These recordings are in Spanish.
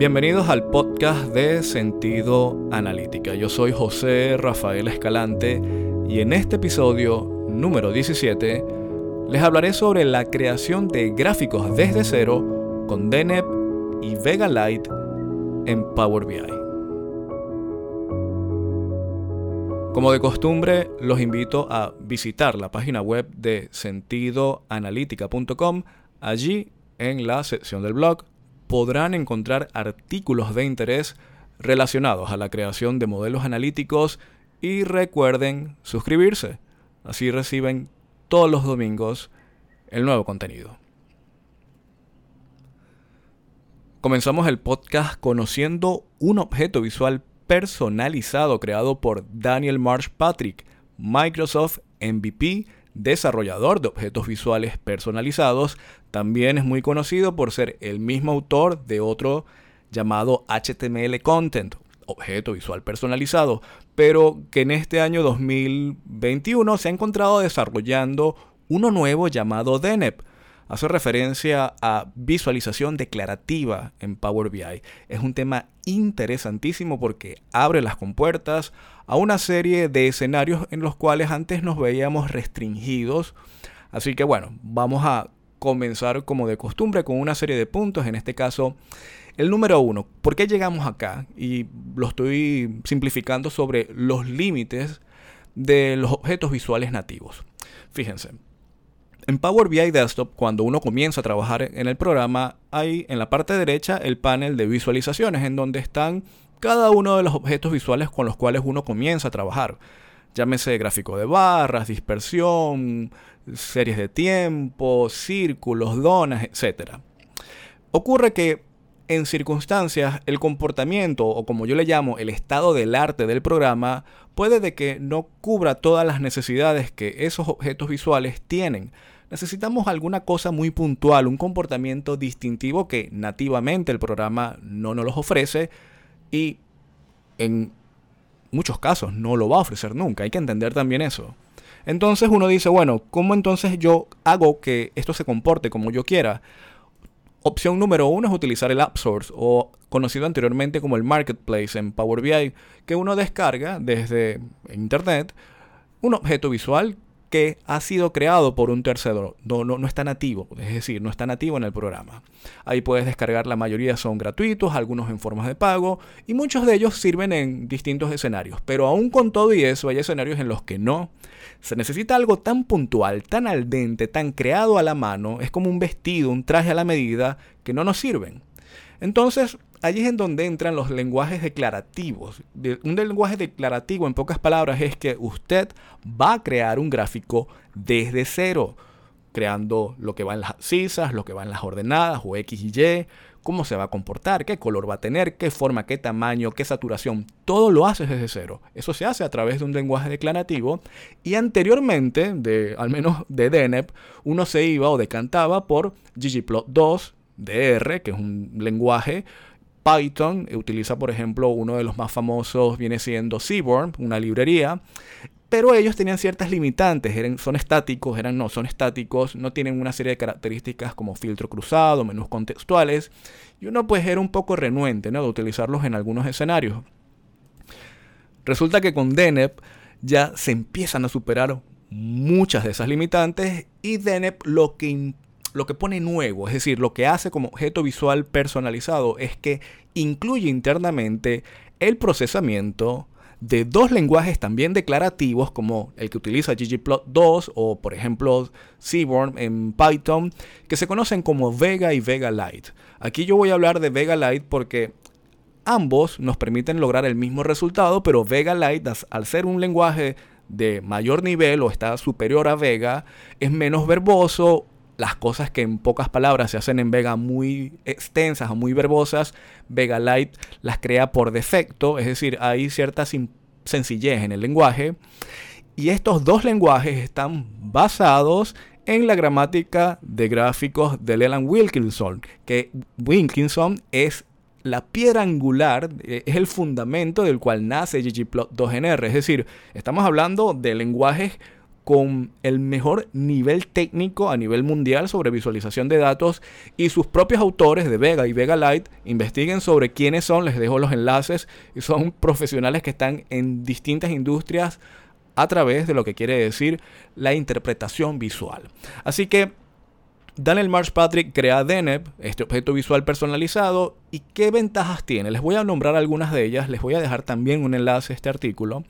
Bienvenidos al podcast de Sentido Analítica. Yo soy José Rafael Escalante y en este episodio número 17 les hablaré sobre la creación de gráficos desde cero con DNEP y Vega Lite en Power BI. Como de costumbre, los invito a visitar la página web de sentidoanalítica.com. Allí, en la sección del blog, podrán encontrar artículos de interés relacionados a la creación de modelos analíticos y recuerden suscribirse. Así reciben todos los domingos el nuevo contenido. Comenzamos el podcast conociendo un objeto visual personalizado creado por Daniel Marsh Patrick, Microsoft MVP desarrollador de objetos visuales personalizados, también es muy conocido por ser el mismo autor de otro llamado HTML Content, objeto visual personalizado, pero que en este año 2021 se ha encontrado desarrollando uno nuevo llamado DENEP, hace referencia a visualización declarativa en Power BI. Es un tema interesantísimo porque abre las compuertas a una serie de escenarios en los cuales antes nos veíamos restringidos. Así que bueno, vamos a comenzar como de costumbre con una serie de puntos. En este caso, el número uno, ¿por qué llegamos acá? Y lo estoy simplificando sobre los límites de los objetos visuales nativos. Fíjense, en Power BI Desktop, cuando uno comienza a trabajar en el programa, hay en la parte derecha el panel de visualizaciones, en donde están cada uno de los objetos visuales con los cuales uno comienza a trabajar. Llámese gráfico de barras, dispersión, series de tiempo, círculos, donas, etc. Ocurre que en circunstancias el comportamiento o como yo le llamo el estado del arte del programa puede de que no cubra todas las necesidades que esos objetos visuales tienen necesitamos alguna cosa muy puntual, un comportamiento distintivo que nativamente el programa no nos los ofrece y en muchos casos no lo va a ofrecer nunca. Hay que entender también eso. Entonces uno dice, bueno, ¿cómo entonces yo hago que esto se comporte como yo quiera? Opción número uno es utilizar el App Source o conocido anteriormente como el Marketplace en Power BI, que uno descarga desde Internet un objeto visual que ha sido creado por un tercero, no, no, está nativo, es decir, no está nativo en el programa. Ahí puedes descargar, la mayoría son gratuitos, algunos en formas de pago y muchos de ellos sirven en distintos escenarios, pero aún con todo y eso hay escenarios en los que no. Se necesita algo tan puntual, tan al dente, tan creado a la mano, es como un vestido, un traje a la medida, que no nos sirven. Entonces, allí es en donde entran los lenguajes declarativos. Un lenguaje declarativo, en pocas palabras, es que usted va a crear un gráfico desde cero, creando lo que va en las cisas, lo que va en las ordenadas o X y Y, cómo se va a comportar, qué color va a tener, qué forma, qué tamaño, qué saturación. Todo lo haces desde cero. Eso se hace a través de un lenguaje declarativo y anteriormente, de, al menos de DNEP, uno se iba o decantaba por ggplot2, DR, que es un lenguaje Python utiliza, por ejemplo, uno de los más famosos viene siendo Seaborn, una librería, pero ellos tenían ciertas limitantes, eran, son estáticos, eran no, son estáticos, no tienen una serie de características como filtro cruzado, menús contextuales, y uno pues era un poco renuente ¿no? de utilizarlos en algunos escenarios. Resulta que con DNEP ya se empiezan a superar muchas de esas limitantes y DNEP lo que lo que pone nuevo, es decir, lo que hace como objeto visual personalizado es que incluye internamente el procesamiento de dos lenguajes también declarativos como el que utiliza ggplot2 o por ejemplo Seaborn en Python que se conocen como Vega y Vega Lite. Aquí yo voy a hablar de Vega Lite porque ambos nos permiten lograr el mismo resultado, pero Vega Lite al ser un lenguaje de mayor nivel o está superior a Vega es menos verboso las cosas que en pocas palabras se hacen en Vega muy extensas o muy verbosas, Vega Lite las crea por defecto, es decir, hay cierta sencillez en el lenguaje. Y estos dos lenguajes están basados en la gramática de gráficos de Leland Wilkinson, que Wilkinson es la piedra angular, eh, es el fundamento del cual nace ggplot2nr. Es decir, estamos hablando de lenguajes con el mejor nivel técnico a nivel mundial sobre visualización de datos y sus propios autores de Vega y Vega Lite investiguen sobre quiénes son, les dejo los enlaces y son profesionales que están en distintas industrias a través de lo que quiere decir la interpretación visual. Así que Daniel Marsh Patrick crea Deneb, este objeto visual personalizado, y qué ventajas tiene. Les voy a nombrar algunas de ellas, les voy a dejar también un enlace a este artículo.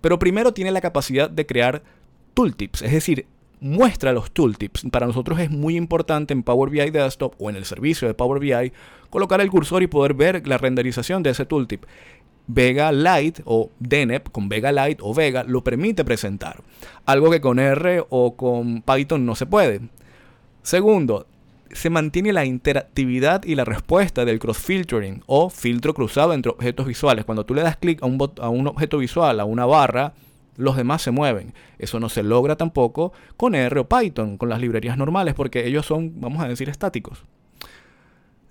Pero primero tiene la capacidad de crear tooltips, es decir, muestra los tooltips. Para nosotros es muy importante en Power BI Desktop o en el servicio de Power BI colocar el cursor y poder ver la renderización de ese tooltip. Vega Lite o Deneb con Vega Lite o Vega lo permite presentar. Algo que con R o con Python no se puede. Segundo, se mantiene la interactividad y la respuesta del cross-filtering o filtro cruzado entre objetos visuales. Cuando tú le das clic a un, a un objeto visual, a una barra, los demás se mueven. Eso no se logra tampoco con R o Python, con las librerías normales, porque ellos son, vamos a decir, estáticos.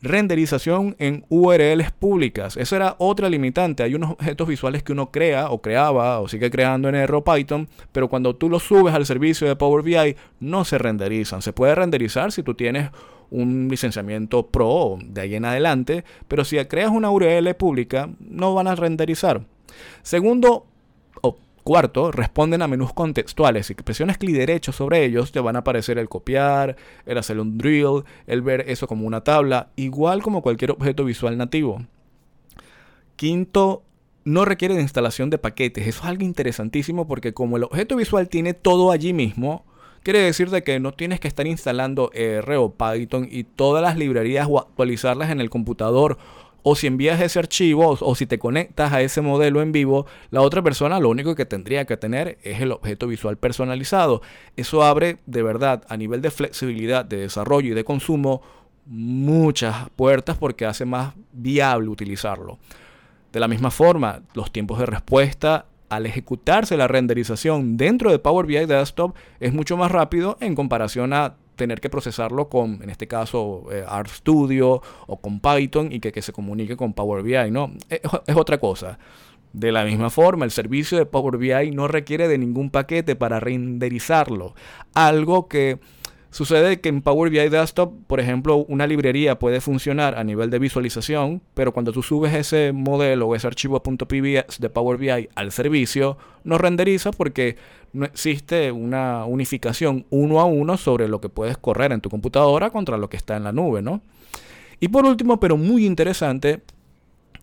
Renderización en URLs públicas. Eso era otra limitante. Hay unos objetos visuales que uno crea o creaba o sigue creando en R o Python, pero cuando tú los subes al servicio de Power BI no se renderizan. Se puede renderizar si tú tienes un licenciamiento pro de ahí en adelante, pero si creas una URL pública no van a renderizar. Segundo, Cuarto, responden a menús contextuales. Si presiones clic derecho sobre ellos, te van a aparecer el copiar, el hacer un drill, el ver eso como una tabla, igual como cualquier objeto visual nativo. Quinto, no requiere de instalación de paquetes. Eso es algo interesantísimo porque como el objeto visual tiene todo allí mismo, quiere decir de que no tienes que estar instalando R o Python y todas las librerías o actualizarlas en el computador o si envías ese archivo o, si te conectas a ese modelo en vivo, la otra persona lo único que tendría que tener es el objeto visual personalizado. Eso abre de verdad a nivel de flexibilidad, de desarrollo y de consumo muchas puertas porque hace más viable utilizarlo. De la misma forma, los tiempos de respuesta al ejecutarse la renderización dentro de Power BI Desktop es mucho más rápido en comparación a tener que procesarlo con, en este caso, eh, RStudio o con Python y que, se comunique con Power BI, ¿no? Es, otra cosa. De la misma forma, el servicio de Power BI no requiere de ningún paquete para renderizarlo. Algo que Sucede que en Power BI Desktop, por ejemplo, una librería puede funcionar a nivel de visualización, pero cuando tú subes ese modelo o ese archivo .pbs de Power BI al servicio, no renderiza porque no existe una unificación uno a uno sobre lo que puedes correr en tu computadora contra lo que está en la nube, ¿no? Y por último, pero muy interesante,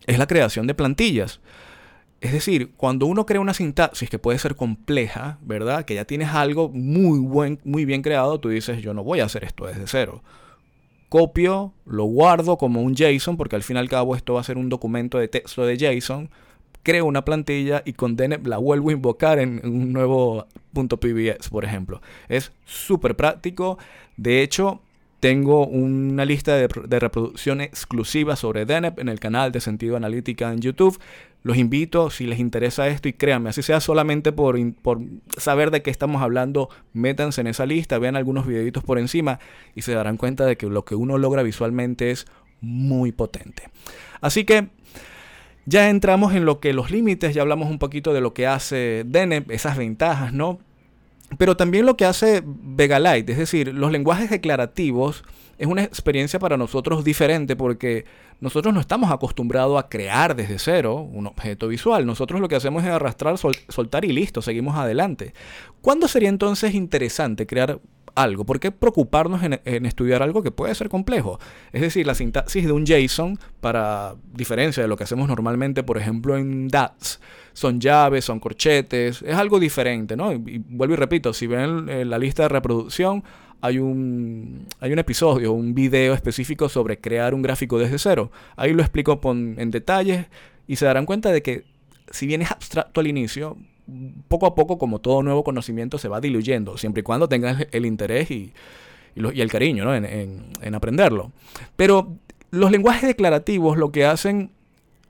es la creación de plantillas. Es decir, cuando uno crea una sintaxis que puede ser compleja, ¿verdad? Que ya tienes algo muy, buen, muy bien creado, tú dices, yo no voy a hacer esto desde cero. Copio, lo guardo como un JSON, porque al fin y al cabo esto va a ser un documento de texto de JSON. Creo una plantilla y con Deneb la vuelvo a invocar en un nuevo .pbs, por ejemplo. Es súper práctico. De hecho, tengo una lista de, reproducción exclusiva sobre Deneb en el canal de Sentido Analítica en YouTube. Los invito, si les interesa esto, y créanme, así sea solamente por, por saber de qué estamos hablando, métanse en esa lista, vean algunos videitos por encima y se darán cuenta de que lo que uno logra visualmente es muy potente. Así que ya entramos en lo que los límites, ya hablamos un poquito de lo que hace Deneb, esas ventajas, ¿no? Pero también lo que hace Vegalite, es decir, los lenguajes declarativos es una experiencia para nosotros diferente porque nosotros no estamos acostumbrados a crear desde cero un objeto visual. Nosotros lo que hacemos es arrastrar, soltar y listo, seguimos adelante. ¿Cuándo sería entonces interesante crear algo? ¿Por qué preocuparnos en, en, estudiar algo que puede ser complejo? Es decir, la sintaxis de un JSON, para diferencia de lo que hacemos normalmente, por ejemplo, en DATS, son llaves, son corchetes, es algo diferente, ¿no? Y, vuelvo y repito, si ven la lista de reproducción, hay un, hay un episodio, un video específico sobre crear un gráfico desde cero. Ahí lo explico en detalles y se darán cuenta de que si bien es abstracto al inicio, poco a poco, como todo nuevo conocimiento, se va diluyendo, siempre y cuando tengas el interés y, el cariño en, en aprenderlo. Pero los lenguajes declarativos lo que hacen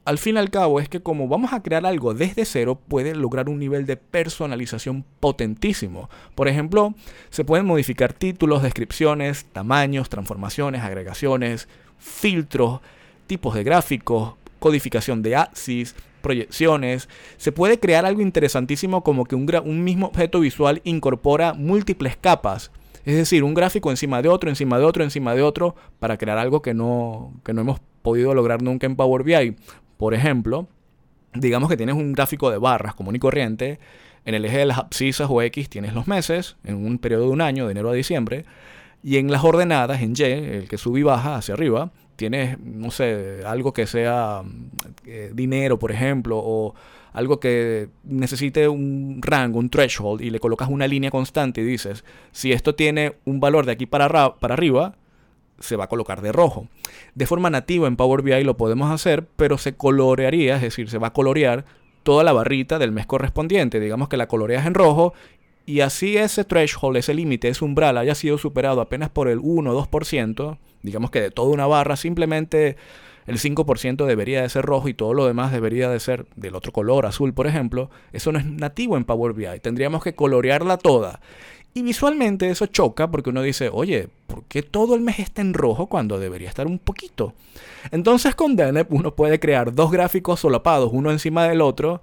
al fin y al cabo es que como vamos a crear algo desde cero, puede lograr un nivel de personalización potentísimo. Por ejemplo, se pueden modificar títulos, descripciones, tamaños, transformaciones, agregaciones, filtros, tipos de gráficos, codificación de axis, proyecciones. Se puede crear algo interesantísimo como que un, mismo objeto visual incorpora múltiples capas. Es decir, un gráfico encima de otro, encima de otro, encima de otro, para crear algo que no, que no hemos podido lograr nunca en Power BI. Por ejemplo, digamos que tienes un gráfico de barras común y corriente. En el eje de las abscisas o X tienes los meses, en un periodo de un año, de enero a diciembre. Y en las ordenadas, en Y, el que sube y baja hacia arriba, tienes, no sé, algo que sea eh, dinero, por ejemplo, o algo que necesite un rango, un threshold, y le colocas una línea constante y dices, si esto tiene un valor de aquí para, para arriba, se va a colocar de rojo. De forma nativa en Power BI lo podemos hacer, pero se colorearía, es decir, se va a colorear toda la barrita del mes correspondiente. Digamos que la coloreas en rojo y así ese threshold, ese límite, ese umbral haya sido superado apenas por el 1 o 2%, digamos que de toda una barra, simplemente el 5% debería de ser rojo y todo lo demás debería de ser del otro color, azul por ejemplo, eso no es nativo en Power BI. Tendríamos que colorearla toda. Y visualmente eso choca porque uno dice, oye, ¿por qué todo el mes está en rojo cuando debería estar un poquito? Entonces con Deneb uno puede crear dos gráficos solapados, uno encima del otro,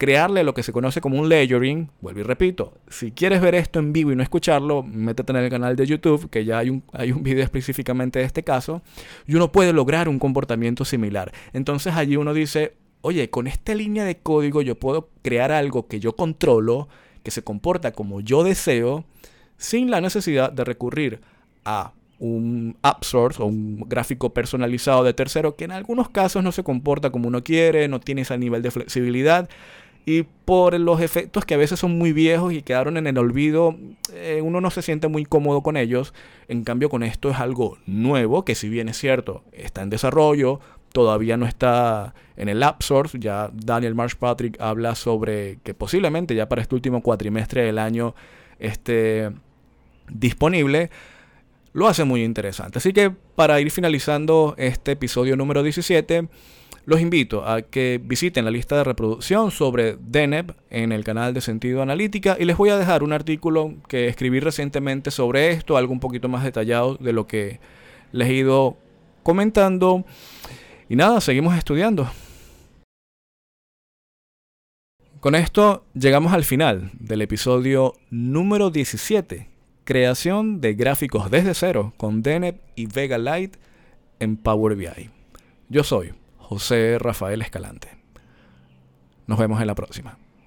crearle lo que se conoce como un layering. Vuelvo y repito, si quieres ver esto en vivo y no escucharlo, métete en el canal de YouTube, que ya hay un, hay un video específicamente de este caso, y uno puede lograr un comportamiento similar. Entonces allí uno dice, oye, con esta línea de código yo puedo crear algo que yo controlo, que se comporta como yo deseo, sin la necesidad de recurrir a un app source o un gráfico personalizado de tercero que en algunos casos no se comporta como uno quiere, no tiene ese nivel de flexibilidad y por los efectos que a veces son muy viejos y quedaron en el olvido, eh, uno no se siente muy cómodo con ellos. En cambio, con esto es algo nuevo, que si bien es cierto, está en desarrollo, todavía no está en el App Source. Ya Daniel Marsh Patrick habla sobre que posiblemente ya para este último cuatrimestre del año esté disponible. Lo hace muy interesante. Así que para ir finalizando este episodio número 17, los invito a que visiten la lista de reproducción sobre DENEP en el canal de Sentido Analítica y les voy a dejar un artículo que escribí recientemente sobre esto, algo un poquito más detallado de lo que les he ido comentando. Y nada, seguimos estudiando. Con esto llegamos al final del episodio número 17, creación de gráficos desde cero con DENEP y Vega Lite en Power BI. Yo soy José Rafael Escalante. Nos vemos en la próxima.